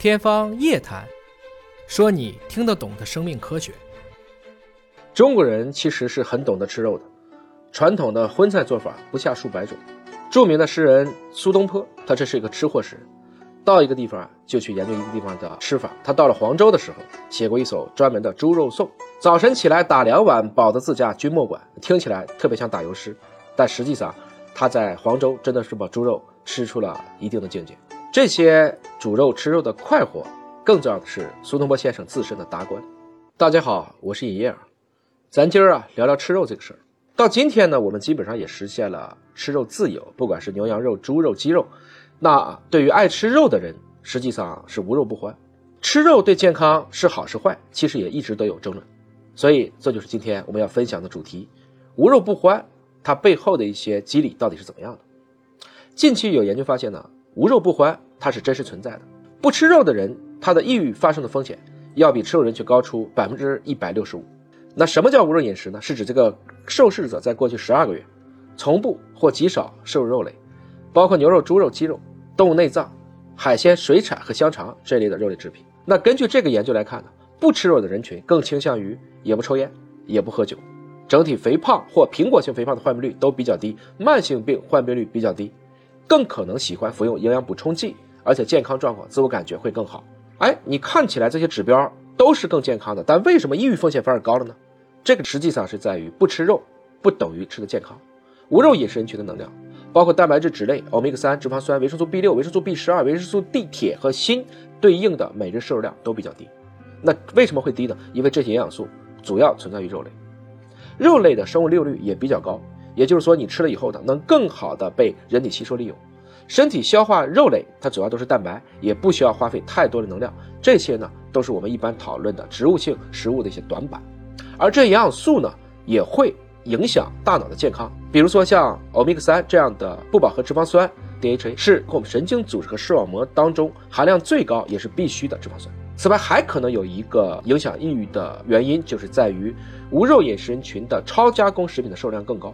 天方夜谭，说你听得懂的生命科学。中国人其实是很懂得吃肉的，传统的荤菜做法不下数百种。著名的诗人苏东坡，他这是一个吃货诗人，到一个地方就去研究一个地方的吃法。他到了黄州的时候，写过一首专门的猪肉颂。早晨起来打两碗，饱得自家君莫管。听起来特别像打油诗，但实际上他在黄州真的是把猪肉吃出了一定的境界。这些煮肉吃肉的快活，更重要的是苏东坡先生自身的达观。大家好，我是尹烨，咱今儿啊聊聊吃肉这个事儿。到今天呢，我们基本上也实现了吃肉自由，不管是牛羊肉、猪肉、鸡肉。那对于爱吃肉的人，实际上是无肉不欢。吃肉对健康是好是坏，其实也一直都有争论。所以这就是今天我们要分享的主题：无肉不欢，它背后的一些机理到底是怎么样的？近期有研究发现呢。无肉不欢，它是真实存在的。不吃肉的人，他的抑郁发生的风险要比吃肉人群高出百分之一百六十五。那什么叫无肉饮食呢？是指这个受试者在过去十二个月，从不或极少摄入肉类，包括牛肉、猪肉、鸡肉、动物内脏、海鲜、水产和香肠这类的肉类制品。那根据这个研究来看呢，不吃肉的人群更倾向于也不抽烟，也不喝酒，整体肥胖或苹果性肥胖的患病率都比较低，慢性病患病率比较低。更可能喜欢服用营养补充剂，而且健康状况、自我感觉会更好。哎，你看起来这些指标都是更健康的，但为什么抑郁风险反而高了呢？这个实际上是在于不吃肉不等于吃的健康。无肉饮食人群的能量，包括蛋白质、脂类、欧米伽三脂肪酸、维生素 B 六、维生素 B 十二、维生素 D、铁和锌对应的每日摄入量都比较低。那为什么会低呢？因为这些营养素主要存在于肉类，肉类的生物利用率也比较高。也就是说，你吃了以后呢，能更好的被人体吸收利用。身体消化肉类，它主要都是蛋白，也不需要花费太多的能量。这些呢，都是我们一般讨论的植物性食物的一些短板。而这营养素呢，也会影响大脑的健康。比如说像欧米伽三这样的不饱和脂肪酸 （DHA） 是我们神经组织和视网膜当中含量最高也是必须的脂肪酸。此外，还可能有一个影响抑郁的原因，就是在于无肉饮食人群的超加工食品的摄入量更高。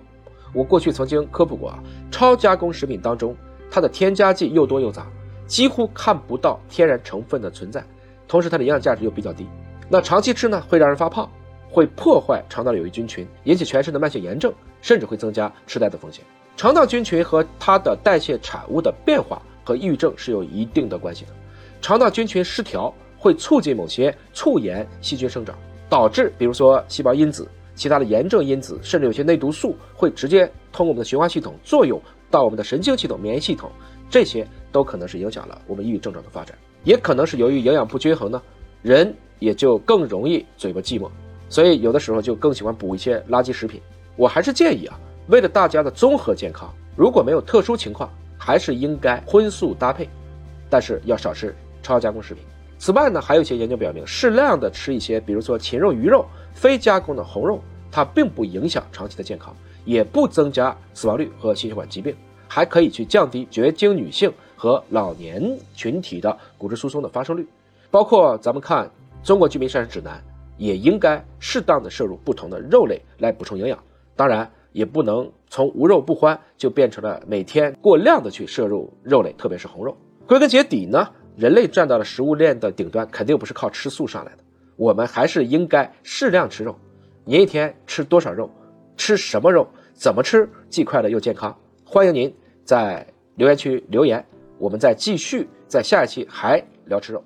我过去曾经科普过啊，超加工食品当中，它的添加剂又多又杂，几乎看不到天然成分的存在，同时它的营养价值又比较低。那长期吃呢，会让人发胖，会破坏肠道有益菌群，引起全身的慢性炎症，甚至会增加痴呆的风险。肠道菌群和它的代谢产物的变化和抑郁症是有一定的关系的。肠道菌群失调会促进某些促炎细菌生长，导致比如说细胞因子。其他的炎症因子，甚至有些内毒素会直接通过我们的循环系统作用到我们的神经系统、免疫系统，这些都可能是影响了我们抑郁症状的发展。也可能是由于营养不均衡呢，人也就更容易嘴巴寂寞，所以有的时候就更喜欢补一些垃圾食品。我还是建议啊，为了大家的综合健康，如果没有特殊情况，还是应该荤素搭配，但是要少吃超加工食品。此外呢，还有一些研究表明，适量的吃一些，比如说禽肉、鱼肉、非加工的红肉，它并不影响长期的健康，也不增加死亡率和心血管疾病，还可以去降低绝经女性和老年群体的骨质疏松的发生率。包括咱们看《中国居民膳食指南》，也应该适当的摄入不同的肉类来补充营养。当然，也不能从无肉不欢就变成了每天过量的去摄入肉类，特别是红肉。归根结底呢？人类站到了食物链的顶端，肯定不是靠吃素上来的。我们还是应该适量吃肉。您一天吃多少肉？吃什么肉？怎么吃既快乐又健康？欢迎您在留言区留言，我们再继续在下一期还聊吃肉。